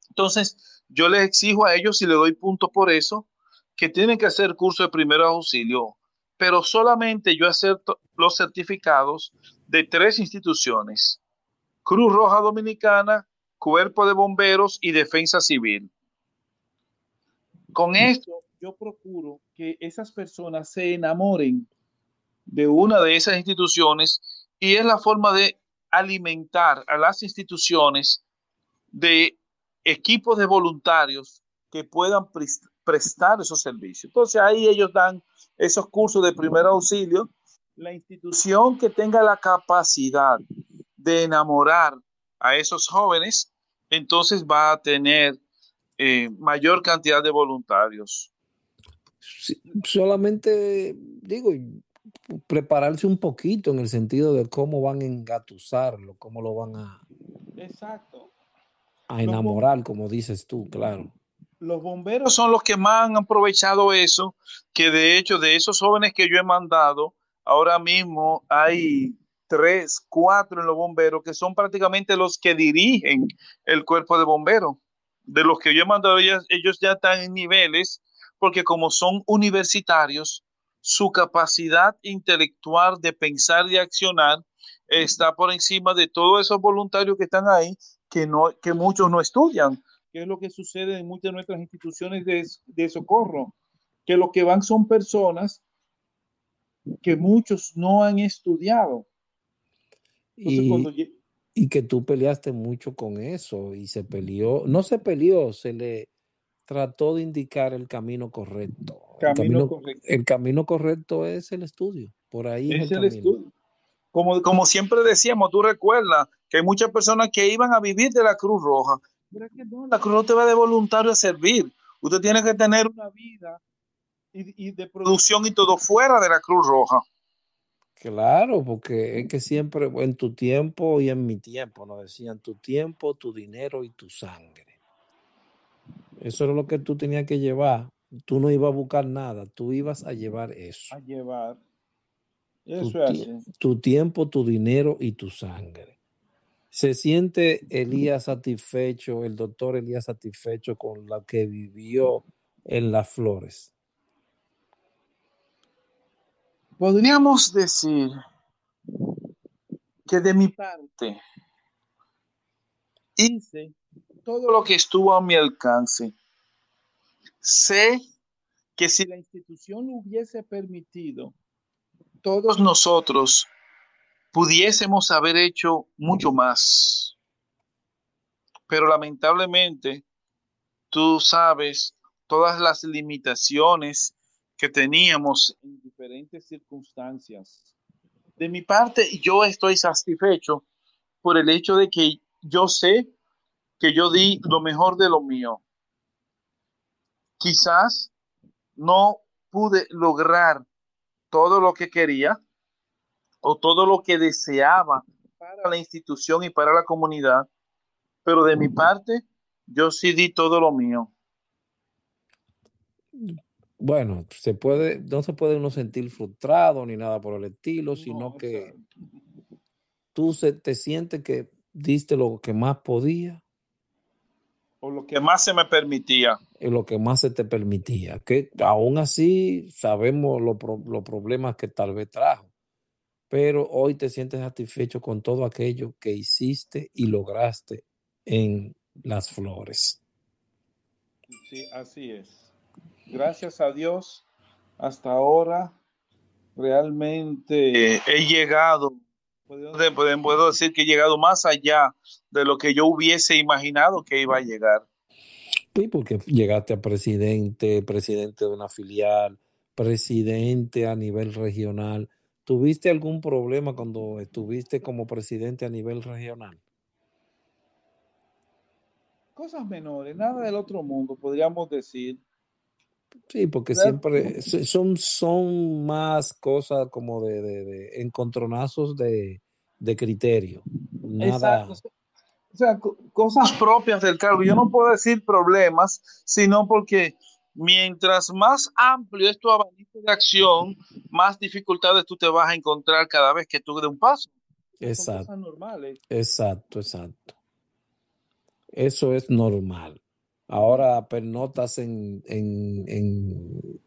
Entonces, yo les exijo a ellos y le doy punto por eso, que tienen que hacer curso de primer auxilio, pero solamente yo acepto los certificados de tres instituciones, Cruz Roja Dominicana, Cuerpo de Bomberos y Defensa Civil. Con esto yo procuro que esas personas se enamoren de una de esas instituciones y es la forma de alimentar a las instituciones de equipos de voluntarios que puedan prestar esos servicios. Entonces ahí ellos dan esos cursos de primer auxilio. La institución que tenga la capacidad de enamorar a esos jóvenes entonces va a tener eh, mayor cantidad de voluntarios. solamente digo, prepararse un poquito en el sentido de cómo van a engatusarlo, cómo lo van a, Exacto. a enamorar, como dices tú, claro. Los bomberos son los que más han aprovechado eso, que de hecho de esos jóvenes que yo he mandado, ahora mismo hay tres, cuatro en los bomberos, que son prácticamente los que dirigen el cuerpo de bomberos. De los que yo he mandado, ellos, ya están en niveles, porque como son universitarios, su capacidad intelectual de pensar y accionar está por encima de todos esos voluntarios que están ahí, que, no, que muchos no estudian, que es lo que sucede en muchas de nuestras instituciones de, de socorro, que lo que van son personas que muchos no han estudiado y, que tú peleaste mucho con eso y se peleó, no se peleó, se le trató de indicar el camino correcto. el, camino correcto. es el estudio, por ahí es, el, estudio. Como, como siempre decíamos, tú recuerdas que hay muchas personas que iban a vivir de la Cruz Roja, que no, la Cruz no te va de voluntario a servir. Usted tiene que tener una vida y de producción y todo fuera de la Cruz Roja. Claro, porque es que siempre en tu tiempo y en mi tiempo nos decían tu tiempo, tu dinero y tu sangre. Eso era lo que tú tenías que llevar. Tú no ibas a buscar nada, tú ibas a llevar eso. A llevar. Eso tu, es así. tu tiempo, tu dinero y tu sangre. ¿Se siente Elías satisfecho, el doctor Elías satisfecho con lo que vivió en las flores? Podríamos decir que de mi parte hice todo lo que estuvo a mi alcance. Sé que si la institución lo hubiese permitido, todos nosotros pudiésemos haber hecho mucho más. Pero lamentablemente, tú sabes todas las limitaciones que teníamos en diferentes circunstancias. De mi parte, yo estoy satisfecho por el hecho de que yo sé que yo di lo mejor de lo mío. Quizás no pude lograr todo lo que quería o todo lo que deseaba para la institución y para la comunidad, pero de mi parte, yo sí di todo lo mío. Bueno, se puede, no se puede uno sentir frustrado ni nada por el estilo, sino que tú se, te sientes que diste lo que más podía. O lo que más se me permitía. Y lo que más se te permitía. Que aún así sabemos los problemas que tal vez trajo. Pero hoy te sientes satisfecho con todo aquello que hiciste y lograste en las flores. Sí, así es. Gracias a Dios, hasta ahora realmente he llegado puedo decir que he llegado más allá de lo que yo hubiese imaginado que iba a llegar. Sí, porque llegaste a presidente, presidente de una filial, presidente a nivel regional. ¿Tuviste algún problema cuando estuviste como presidente a nivel regional? Cosas menores, nada del otro mundo, podríamos decir. Sí, porque siempre son, son más cosas como de, de, encontronazos de, criterio. Nada. O sea, cosas propias del cargo. Yo no puedo decir problemas, sino porque mientras más amplio es tu abanico de acción, más dificultades tú te vas a encontrar cada vez que tú des un paso. Exacto. Exacto, exacto. Eso es normal. Ahora pernotas en, en, en,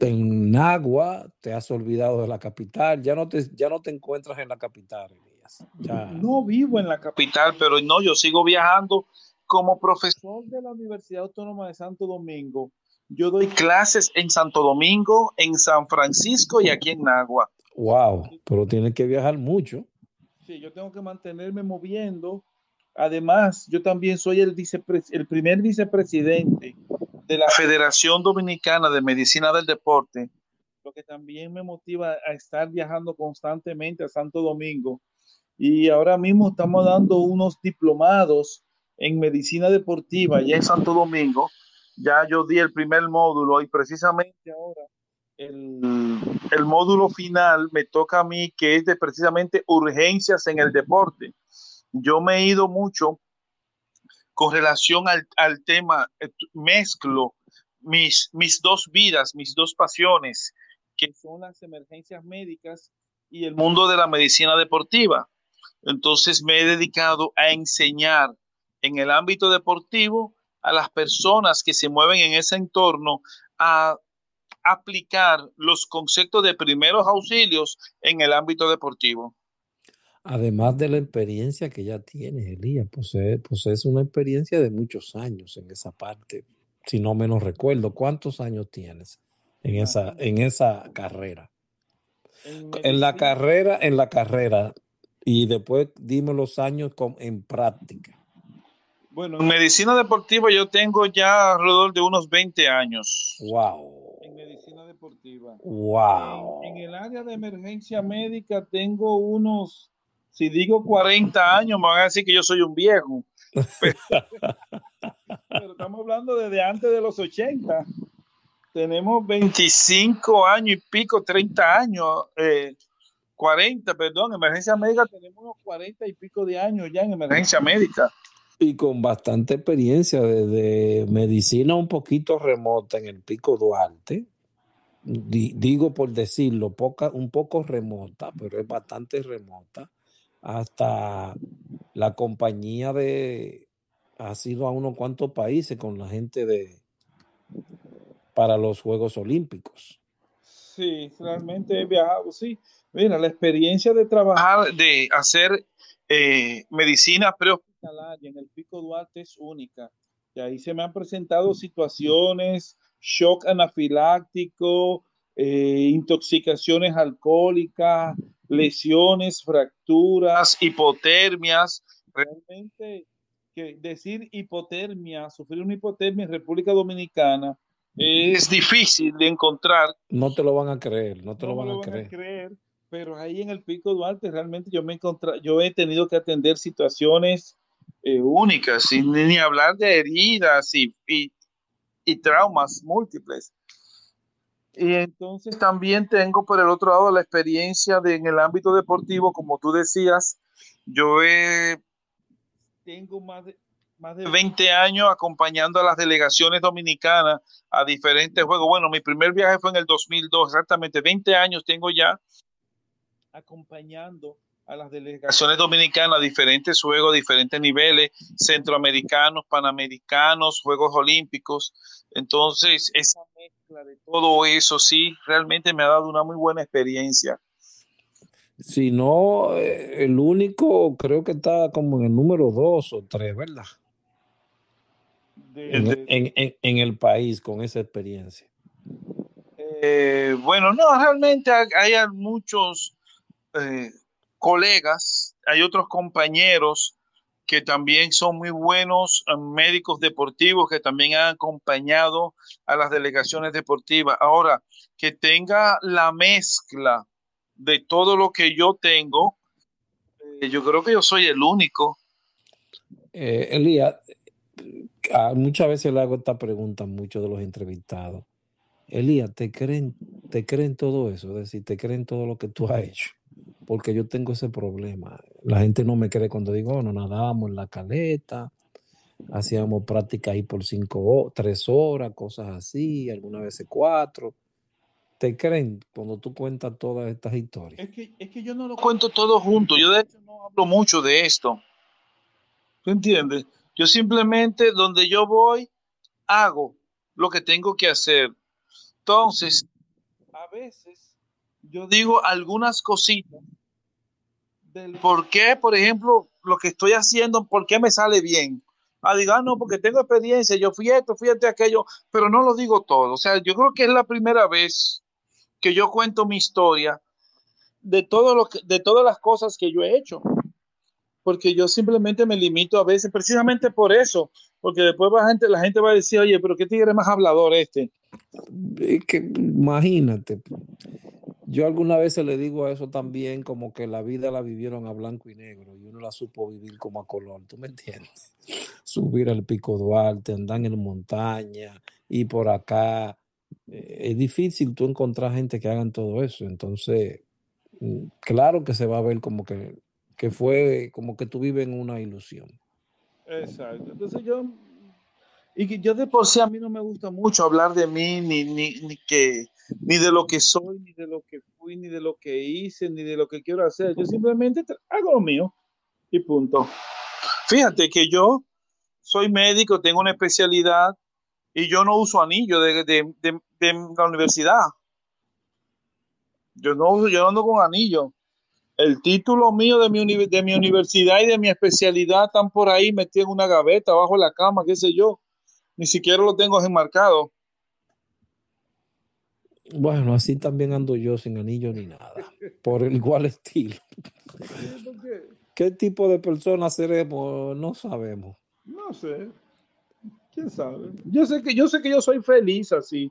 en Nagua, te has olvidado de la capital, ya no te, ya no te encuentras en la capital, Elías. No vivo en la capital, pero no, yo sigo viajando como profesor de la Universidad Autónoma de Santo Domingo. Yo doy clases en Santo Domingo, en San Francisco y aquí en Nagua. Wow, pero tienes que viajar mucho. Sí, yo tengo que mantenerme moviendo Además, yo también soy el, el primer vicepresidente de la Federación Dominicana de Medicina del Deporte, lo que también me motiva a estar viajando constantemente a Santo Domingo. Y ahora mismo estamos dando unos diplomados en medicina deportiva ya en Santo Domingo. Ya yo di el primer módulo y precisamente ahora el, el módulo final me toca a mí, que es de precisamente urgencias en el deporte yo me he ido mucho con relación al, tema, eh, mezclo mis, mis dos vidas, mis dos pasiones, que son las emergencias médicas y el mundo de la medicina deportiva. Entonces me he dedicado a enseñar en el ámbito deportivo a las personas que se mueven en ese entorno a aplicar los conceptos de primeros auxilios en el ámbito deportivo. Además de la experiencia que ya tienes, Elías, posee, es una experiencia de muchos años en esa parte, si no menos recuerdo. ¿Cuántos años tienes en esa, en esa carrera? En, la carrera, en la carrera, y después dime los años en práctica. Bueno, en medicina deportiva yo tengo ya alrededor de unos 20 años. Wow. En medicina deportiva. Wow. en el área de emergencia médica tengo unos si digo 40 años, me van a decir que yo soy un viejo. Pero, estamos hablando desde antes de los 80. Tenemos 25 años y pico, 30 años, 40, eh, perdón, emergencia médica tenemos unos 40 y pico de años ya en emergencia médica. Y con bastante experiencia desde medicina un poquito remota en el Pico Duarte. digo por decirlo, poca, un poco remota, pero es bastante remota hasta la compañía de ha sido a unos cuantos países con la gente de para los Juegos Olímpicos. Sí, realmente he viajado, sí. Mira, la experiencia de trabajar, de hacer eh, medicina en el Pico Duarte es única. Y ahí se me han presentado situaciones, shock anafiláctico, eh, intoxicaciones alcohólicas, lesiones, fracturas, hipotermias. Realmente, que decir hipotermia, sufrir una hipotermia en República Dominicana es difícil de encontrar. No te lo van a creer, no te lo van, a, creer. Pero ahí en el Pico Duarte realmente yo me he yo he tenido que atender situaciones eh, únicas, sin ni hablar de heridas y, y traumas múltiples. Y entonces también tengo por el otro lado la experiencia de en el ámbito deportivo, como tú decías, yo tengo más de, más de 20 años acompañando a las delegaciones dominicanas a diferentes juegos. Bueno, mi primer viaje fue en el 2002, exactamente 20 años tengo ya acompañando a las delegaciones dominicanas diferentes juegos, diferentes niveles, centroamericanos, panamericanos, Juegos Olímpicos. Entonces, esa mezcla de todo eso sí, realmente me ha dado una muy buena experiencia. Si no, eh, el único creo que está como en el número dos o tres, ¿verdad? en, el país con esa experiencia. Eh, bueno, no, realmente hay, muchos eh, colegas, hay otros compañeros que también son muy buenos eh, médicos deportivos que también han acompañado a las delegaciones deportivas. Ahora, que tenga la mezcla de todo lo que yo tengo, eh, yo creo que yo soy el único. Eh, Elías, muchas veces le hago esta pregunta a muchos de los entrevistados. Elías, ¿te creen, ¿te creen todo eso? Es decir, ¿te creen todo lo que tú has hecho? Porque yo tengo ese problema. La gente no me cree cuando digo, oh, no nadábamos en la caleta, hacíamos práctica ahí por cinco, tres horas, cosas así, algunas veces cuatro. ¿Te creen cuando tú cuentas todas estas historias? Es que, es que yo no lo cuento todo junto. Yo de hecho no hablo mucho de esto. ¿Tú entiendes? Yo simplemente donde yo voy, hago lo que tengo que hacer. Entonces, a veces yo digo algunas cositas del por qué, por ejemplo, lo que estoy haciendo, por qué me sale bien. Ah, diga, ah, no, porque tengo experiencia, yo fui esto, fui esto, aquello, pero no lo digo todo. O sea, yo creo que es la primera vez que yo cuento mi historia de todo lo que, de todas las cosas que yo he hecho. Porque yo simplemente me limito a veces, precisamente por eso, porque después la gente, la gente va a decir, oye, pero qué tigre más hablador este. Es que imagínate, yo alguna vez le digo a eso también, como que la vida la vivieron a blanco y negro y uno la supo vivir como a color, ¿tú me entiendes? Subir al Pico Duarte, andar en montaña y por acá. Eh, es difícil tú encontrar gente que hagan todo eso. Entonces, mm, claro que se va a ver como que, que fue como que tú vives en una ilusión. Exacto. Entonces yo y que yo de por sí a mí no me gusta mucho hablar de mí, ni, ni, ni, que, ni de lo que soy, ni de lo que fui, ni de lo que hice, ni de lo que quiero hacer. Yo simplemente hago lo mío y punto. Fíjate que yo soy médico, tengo una especialidad y yo no uso anillo de, de, de, la universidad. Yo no, yo no ando con anillo. El título mío de mi, de mi universidad y de mi especialidad están por ahí metidos en una gaveta, abajo de la cama, qué sé yo ni siquiera lo tengo enmarcado. Bueno, así también ando yo sin anillo ni nada, por el igual estilo. ¿Qué tipo de persona seremos? No sabemos. No sé. ¿Quién sabe? Yo sé que yo sé que yo soy feliz así.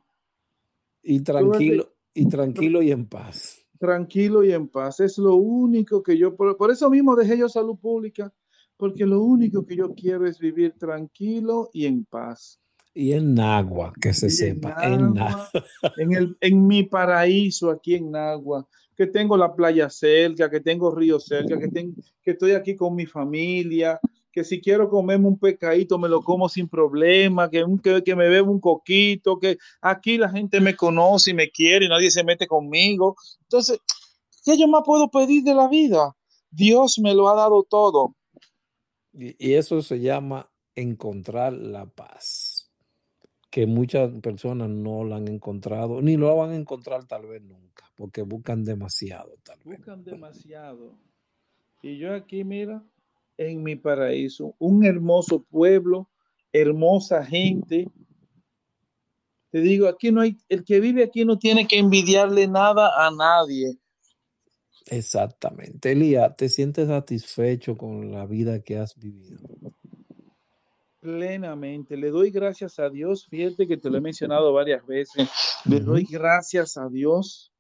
Y tranquilo, y tranquilo y en paz. Tranquilo y en paz. Es lo único que yo, por, por eso mismo dejé yo salud pública porque lo único que yo quiero es vivir tranquilo y en paz. Y en Nagua, que se sepa, en, en, el, en mi paraíso aquí en Nagua, que tengo la playa cerca, que tengo río cerca, que, que estoy aquí con mi familia, que si quiero comerme un pecadito me lo como sin problema, que, que, que, me bebo un coquito, que aquí la gente me conoce y me quiere y nadie se mete conmigo. Entonces, ¿qué yo más puedo pedir de la vida? Dios me lo ha dado todo. Y, eso se llama encontrar la paz. que muchas personas no lo han encontrado, ni lo van a encontrar tal vez nunca, porque buscan demasiado. Buscan demasiado. Y yo aquí, mira, en mi paraíso, un hermoso pueblo, hermosa gente. Te digo, aquí no hay, el que vive aquí no tiene que envidiarle nada a nadie. Exactamente. Elías, ¿te sientes satisfecho con la vida que has vivido? Plenamente. Le doy gracias a Dios. Fíjate que te lo he mencionado varias veces. Le doy gracias a Dios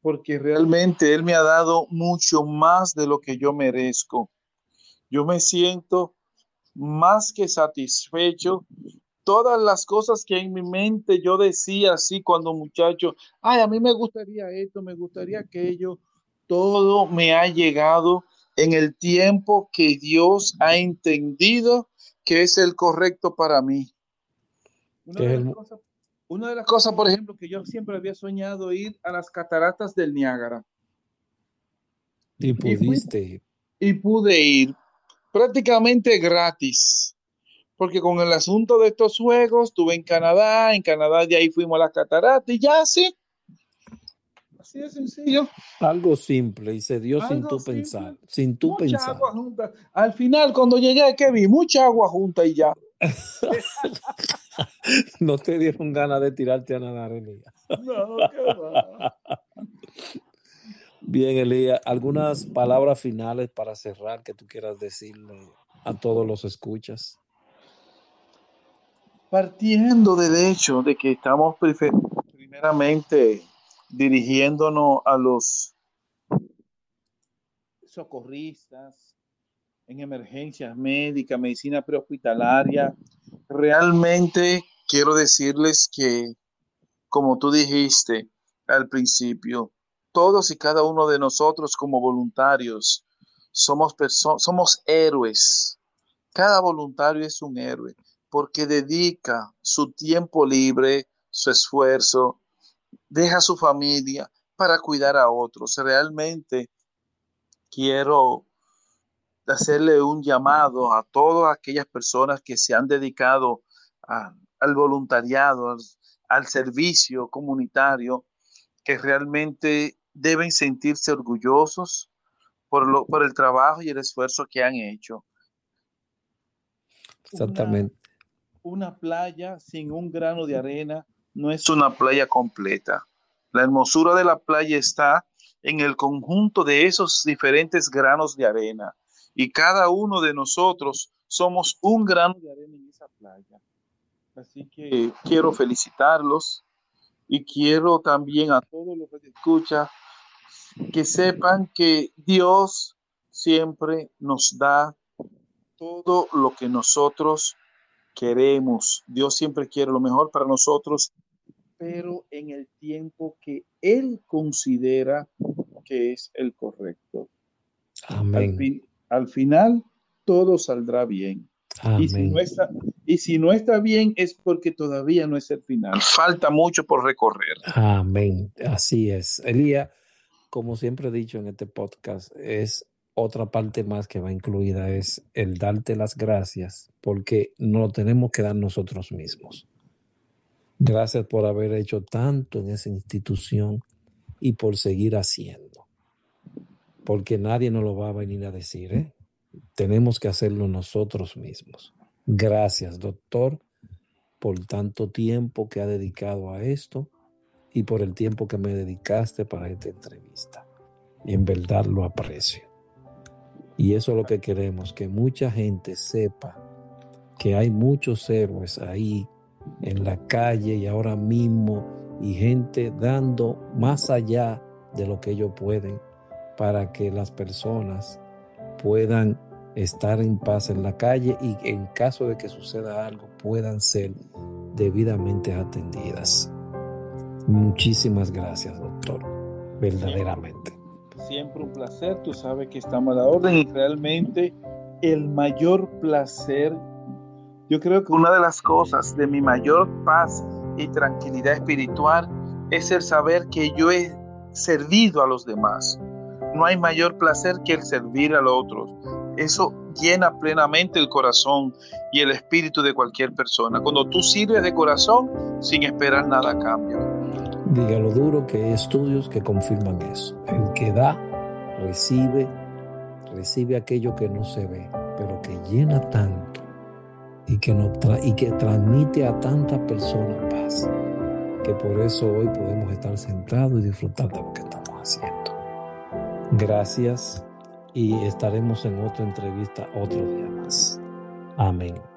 porque realmente Él me ha dado mucho más de lo que yo merezco. Yo me siento más que satisfecho. Todas las cosas que en mi mente yo decía así cuando muchacho, ay, a mí me gustaría esto, me gustaría aquello, todo me ha llegado en el tiempo que Dios ha entendido que es el correcto para mí. Una de, las cosas, por ejemplo, que yo siempre había soñado ir a las cataratas del Niágara. Y pudiste ir. Y pude ir prácticamente gratis. Porque con el asunto de estos juegos, estuve en Canadá, en Canadá de ahí fuimos a las cataratas y ya sí, Así de sencillo. Algo simple y se dio sin tú pensar. Sin tú mucha Agua junta. Al final, cuando llegué, ¿qué vi? Mucha agua junta y ya. no te dieron ganas de tirarte a nadar, Elías. No, qué va. Bien, Elías, algunas palabras finales para cerrar que tú quieras decirle a todos los escuchas. Partiendo del hecho de que estamos primeramente dirigiéndonos a los socorristas en emergencias médicas, medicina prehospitalaria. Realmente quiero decirles que, como tú dijiste al principio, todos y cada uno de nosotros como voluntarios somos, somos héroes. Cada voluntario es un héroe porque dedica su tiempo libre, su esfuerzo, deja su familia para cuidar a otros. Realmente quiero hacerle un llamado a todas aquellas personas que se han dedicado al voluntariado, al, servicio comunitario, que realmente deben sentirse orgullosos por, lo, por el trabajo y el esfuerzo que han hecho. Exactamente. una playa sin un grano de arena no es una playa completa. La hermosura de la playa está en el conjunto de esos diferentes granos de arena. Y cada uno de nosotros somos un grano de arena en esa playa. Así que quiero felicitarlos y quiero también a todos los que escuchan que sepan que Dios siempre nos da todo lo que nosotros queremos. Dios siempre quiere lo mejor para nosotros pero en el tiempo que Él considera que es el correcto. Amén. Al, final, todo saldrá bien. Y si, no está, y si no está bien es porque todavía no es el final. Falta mucho por recorrer. Amén. Así es. Elías, como siempre he dicho en este podcast, es otra parte más que va incluida, es el darte las gracias, porque no lo tenemos que dar nosotros mismos. Gracias por haber hecho tanto en esa institución y por seguir haciendo. Porque nadie nos lo va a venir a decir, ¿eh? Tenemos que hacerlo nosotros mismos. Gracias, doctor, por tanto tiempo que ha dedicado a esto y por el tiempo que me dedicaste para esta entrevista. En verdad lo aprecio. Y eso es lo que queremos, que mucha gente sepa que hay muchos héroes ahí en la calle y ahora mismo y gente dando más allá de lo que ellos pueden para que las personas puedan estar en paz en la calle y en caso de que suceda algo puedan ser debidamente atendidas. Muchísimas gracias, doctor, verdaderamente. Siempre un placer, tú sabes que estamos a la orden y realmente el mayor placer yo creo que una de las cosas de mi mayor paz y tranquilidad espiritual es el saber que yo he servido a los demás. No hay mayor placer que el servir a los otros. eso llena plenamente el corazón y el espíritu de cualquier persona. Cuando tú sirves de corazón sin esperar nada a cambio. Dígalo duro que hay estudios que confirman eso. El que da, recibe, recibe aquello que no se ve, pero que llena tanto y que, no y que transmite a tantas personas paz, que por eso hoy podemos estar sentados y disfrutar de lo que estamos haciendo. Gracias y estaremos en otra entrevista otro día más. Amén.